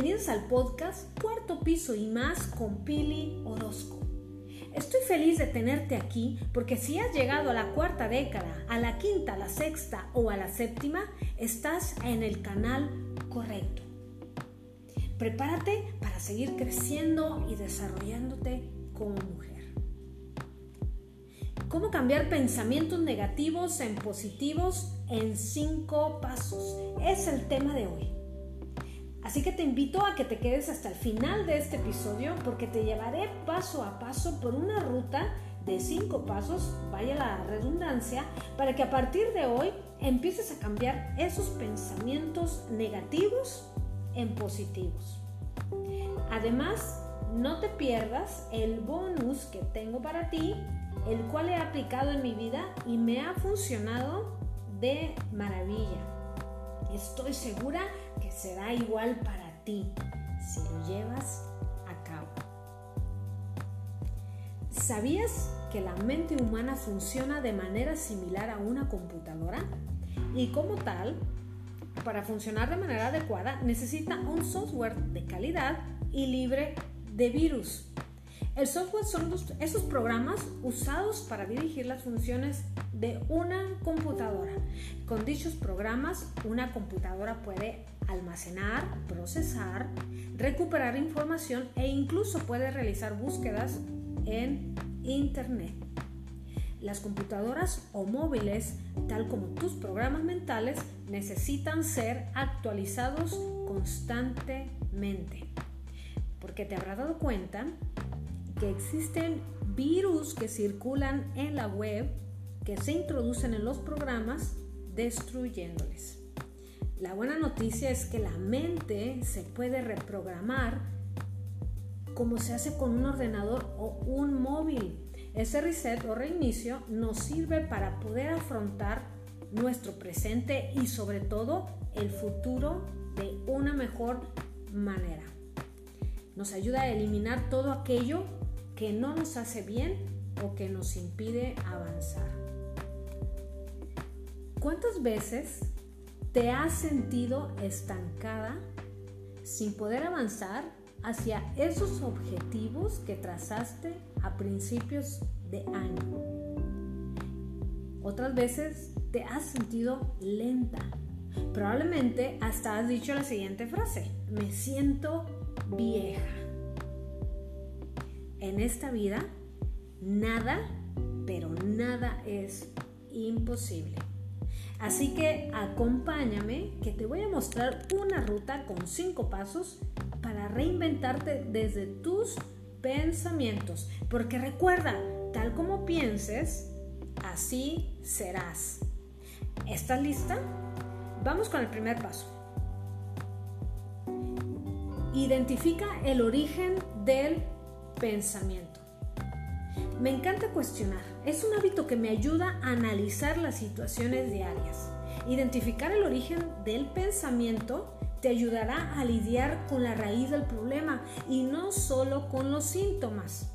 Bienvenidos al podcast Cuarto Piso y más con Pili Orozco. Estoy feliz de tenerte aquí porque si has llegado a la cuarta década, a la quinta, a la sexta o a la séptima, estás en el canal correcto. Prepárate para seguir creciendo y desarrollándote como mujer. ¿Cómo cambiar pensamientos negativos en positivos en cinco pasos? Es el tema de hoy. Así que te invito a que te quedes hasta el final de este episodio porque te llevaré paso a paso por una ruta de cinco pasos, vaya la redundancia, para que a partir de hoy empieces a cambiar esos pensamientos negativos en positivos. Además, no te pierdas el bonus que tengo para ti el cual he aplicado en mi vida y me ha funcionado de maravilla. Estoy segura que será igual para ti si lo llevas a cabo. ¿Sabías que la mente humana funciona de manera similar a una computadora? Y como tal, para funcionar de manera adecuada necesita un software de calidad y libre de virus. El software son esos programas usados para dirigir las funciones de una computadora. Con dichos programas, una computadora puede almacenar, procesar, recuperar información e incluso puede realizar búsquedas en Internet. Las computadoras o móviles, tal como tus programas mentales, necesitan ser actualizados constantemente. Porque te habrás dado cuenta que existen virus que circulan en la web que se introducen en los programas destruyéndoles. La buena noticia es que la mente se puede reprogramar como se hace con un ordenador o un móvil. Ese reset o reinicio nos sirve para poder afrontar nuestro presente y sobre todo el futuro de una mejor manera. Nos ayuda a eliminar todo aquello que no nos hace bien o que nos impide avanzar. ¿Cuántas veces te has sentido estancada sin poder avanzar hacia esos objetivos que trazaste a principios de año? Otras veces te has sentido lenta. Probablemente hasta has dicho la siguiente frase, me siento vieja en esta vida nada, pero nada es imposible. Así que acompáñame que te voy a mostrar una ruta con cinco pasos para reinventarte desde tus pensamientos. Porque recuerda, tal como pienses, así serás. ¿Estás lista? Vamos con el primer paso. Identifica el origen del pensamiento. Me encanta cuestionar. Es un hábito que me ayuda a analizar las situaciones diarias. Identificar el origen del pensamiento te ayudará a lidiar con la raíz del problema y no solo con los síntomas.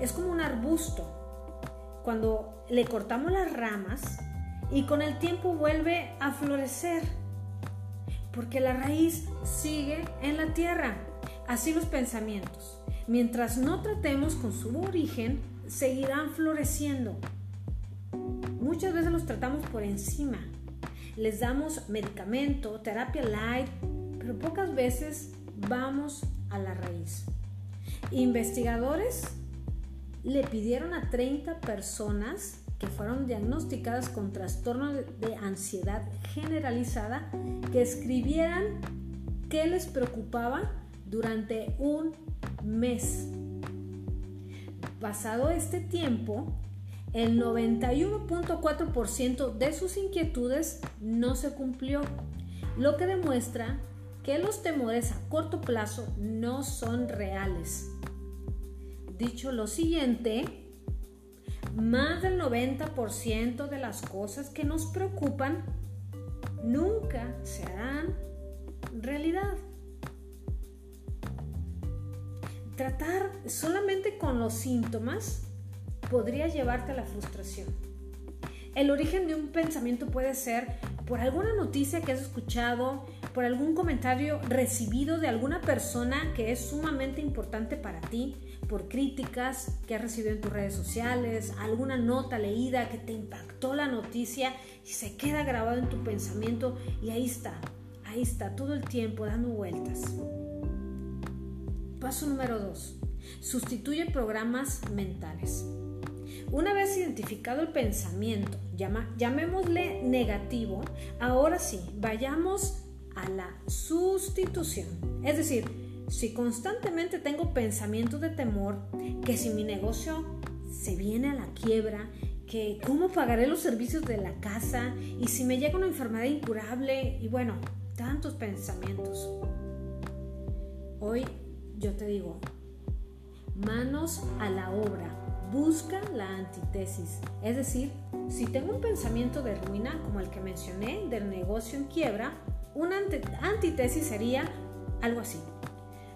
Es como un arbusto. Cuando le cortamos las ramas y con el tiempo vuelve a florecer. Porque la raíz sigue en la tierra. Así los pensamientos. Mientras no tratemos con su origen, seguirán floreciendo. Muchas veces los tratamos por encima. Les damos medicamento, terapia light, pero pocas veces vamos a la raíz. Investigadores le pidieron a 30 personas que fueron diagnosticadas con trastorno de ansiedad generalizada que escribieran qué les preocupaba durante un mes. Pasado este tiempo, el 91.4% de sus inquietudes no se cumplió, lo que demuestra que los temores a corto plazo no son reales. Dicho lo siguiente, más del 90% de las cosas que nos preocupan nunca se harán realidad tratar solamente con los síntomas podría llevarte a la frustración. El origen de un pensamiento puede ser por alguna noticia que has escuchado por algún comentario recibido de alguna persona que es sumamente importante para ti, por críticas que has recibido en tus redes sociales, alguna nota leída que te impactó la noticia y se queda grabado en tu pensamiento y ahí está, ahí está todo el tiempo dando vueltas. Paso número 2. Sustituye programas mentales. Una vez identificado el pensamiento, llamémosle negativo, ahora sí, vayamos a la sustitución. Es decir, si constantemente tengo pensamientos de temor, que si mi negocio se viene a la quiebra, que cómo pagaré los servicios de la casa y si me llega una enfermedad incurable y bueno, tantos pensamientos. Hoy yo te digo, manos a la obra, busca la antítesis. Es decir, si tengo un pensamiento de ruina como el que mencioné del negocio en quiebra, una antítesis sería algo así.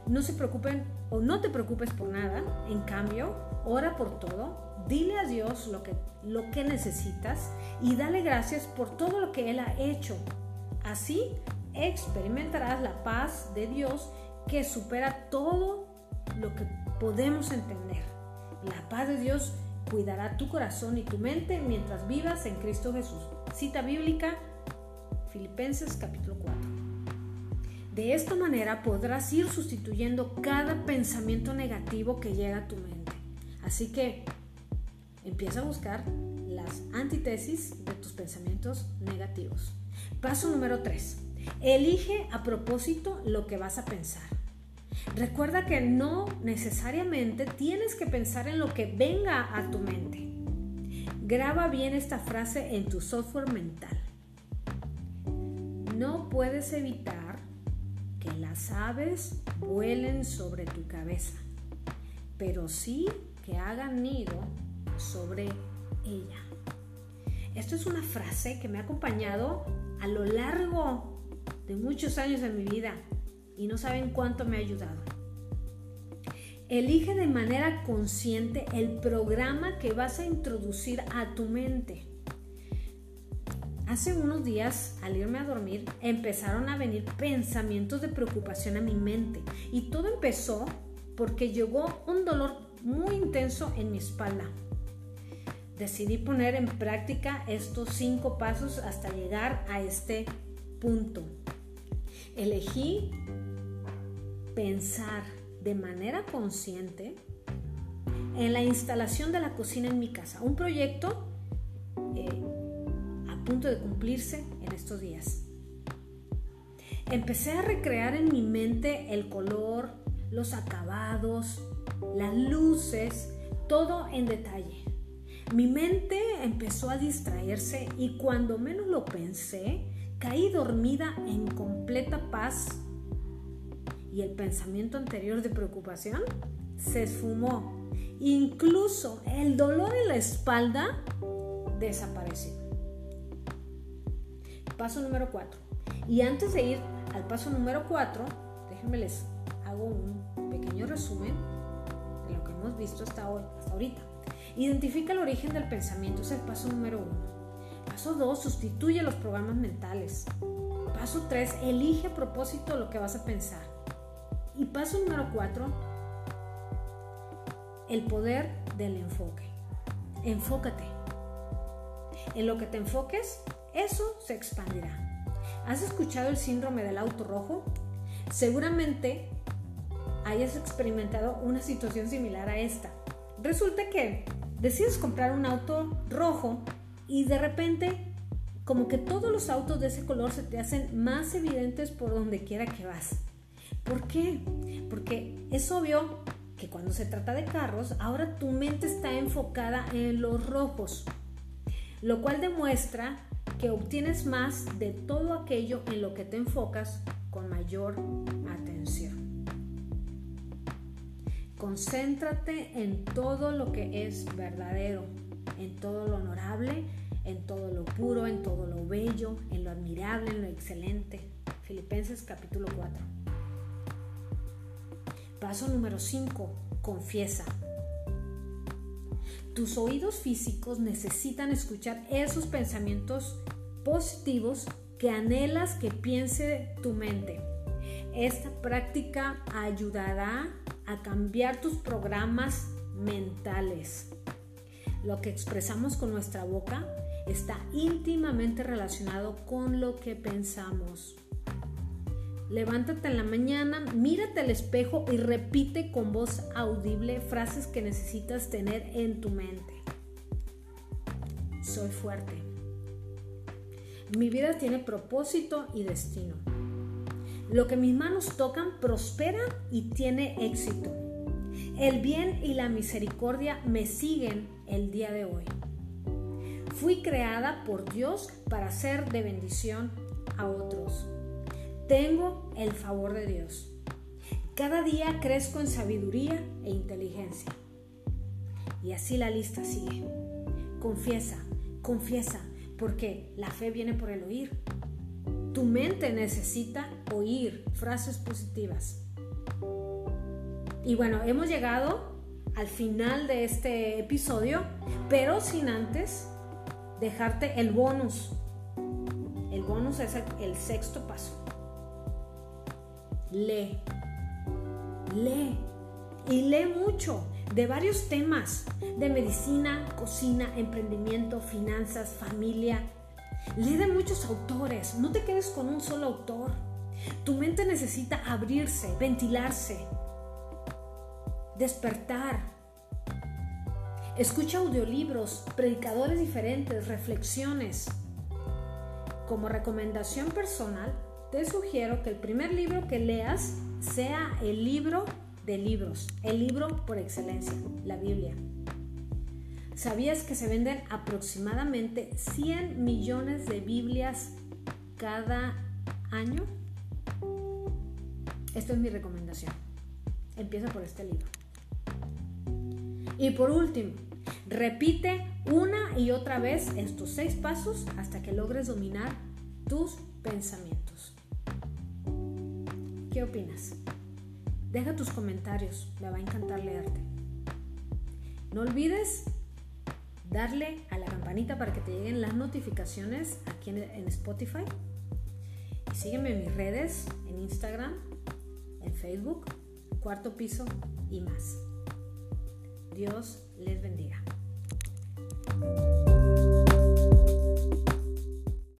No se preocupen o no te preocupes por nada, en cambio, ora por todo, dile a Dios lo que, lo que necesitas y dale gracias por todo lo que Él ha hecho. Así experimentarás la paz de Dios que supera todo lo que podemos entender. La paz de Dios cuidará tu corazón y tu mente mientras vivas en Cristo Jesús. Cita bíblica, Filipenses capítulo 4. De esta manera podrás ir sustituyendo cada pensamiento negativo que llega a tu mente. Así que empieza a buscar las antítesis de tus pensamientos negativos. Paso número 3. Elige a propósito lo que vas a pensar. Recuerda que no necesariamente tienes que pensar en lo que venga a tu mente. Graba bien esta frase en tu software mental. No puedes evitar que las aves vuelen sobre tu cabeza, pero sí que hagan nido sobre ella. Esto es una frase que me ha acompañado a lo largo de muchos años de mi vida y no saben cuánto me ha ayudado. Elige de manera consciente el programa que vas a introducir a tu mente. Hace unos días, al irme a dormir, empezaron a venir pensamientos de preocupación a mi mente y todo empezó porque llegó un dolor muy intenso en mi espalda. Decidí poner en práctica estos cinco pasos hasta llegar a este punto. Elegí pensar de manera consciente en la instalación de la cocina en mi casa, un proyecto eh, a punto de cumplirse en estos días. Empecé a recrear en mi mente el color, los acabados, las luces, todo en detalle. Mi mente empezó a distraerse y cuando menos lo pensé, caí dormida en completa paz y el pensamiento anterior de preocupación se esfumó. Incluso el dolor en la espalda desapareció. Paso número 4. Y antes de ir al paso número 4, déjenme les hago un pequeño resumen de lo que hemos visto hasta hoy, hasta ahorita. Identifica el origen del pensamiento, es el paso número 1. Paso 2, sustituye los programas mentales. Paso 3, elige a propósito lo que vas a pensar. Y paso número cuatro, el poder del enfoque. Enfócate. En lo que te enfoques, eso se expandirá. ¿Has escuchado el síndrome del auto rojo? Seguramente hayas experimentado una situación similar a esta. Resulta que decides comprar un auto rojo y de repente como que todos los autos de ese color se te hacen más evidentes por donde quiera que vas. ¿Por qué? Porque es obvio que cuando se trata de carros, ahora tu mente está enfocada en los rojos, lo cual demuestra que obtienes más de todo aquello en lo que te enfocas con mayor atención. Concéntrate en todo lo que es verdadero, en todo lo honorable, en todo lo puro, en todo lo bello, en lo admirable, en lo excelente. Filipenses capítulo 4. Paso número 5. Confiesa. Tus oídos físicos necesitan escuchar esos pensamientos positivos que anhelas que piense tu mente. Esta práctica ayudará a cambiar tus programas mentales. Lo que expresamos con nuestra boca está íntimamente relacionado con lo que pensamos. Levántate en la mañana, mírate al espejo y repite con voz audible frases que necesitas tener en tu mente. Soy fuerte. Mi vida tiene propósito y destino. Lo que mis manos tocan prospera y tiene éxito. El bien y la misericordia me siguen el día de hoy. Fui creada por Dios para ser de bendición a otros. Tengo el favor de Dios. Cada día crezco en sabiduría e inteligencia. Y así la lista sigue. Confiesa, confiesa, porque la fe viene por el oír. Tu mente necesita oír frases positivas. Y bueno, hemos llegado al final de este episodio, pero sin antes dejarte el bonus. El bonus es el, sexto paso. Lee. Lee. Y lee mucho de varios temas, de medicina, cocina, emprendimiento, finanzas, familia. Lee de muchos autores, no te quedes con un solo autor. Tu mente necesita abrirse, ventilarse, despertar. Escucha audiolibros, predicadores diferentes, reflexiones. Como recomendación personal, te sugiero que el primer libro que leas sea el libro de libros, el libro por excelencia, la Biblia. ¿Sabías que se venden aproximadamente 100 millones de Biblias cada año? Esta es mi recomendación. Empieza por este libro. Y por último, repite una y otra vez estos seis pasos hasta que logres dominar tus pensamientos. ¿Qué opinas? Deja tus comentarios, me va a encantar leerte. No olvides darle a la campanita para que te lleguen las notificaciones aquí en, Spotify. Y sígueme en mis redes, en Instagram, en Facebook, cuarto piso y más. Dios les bendiga.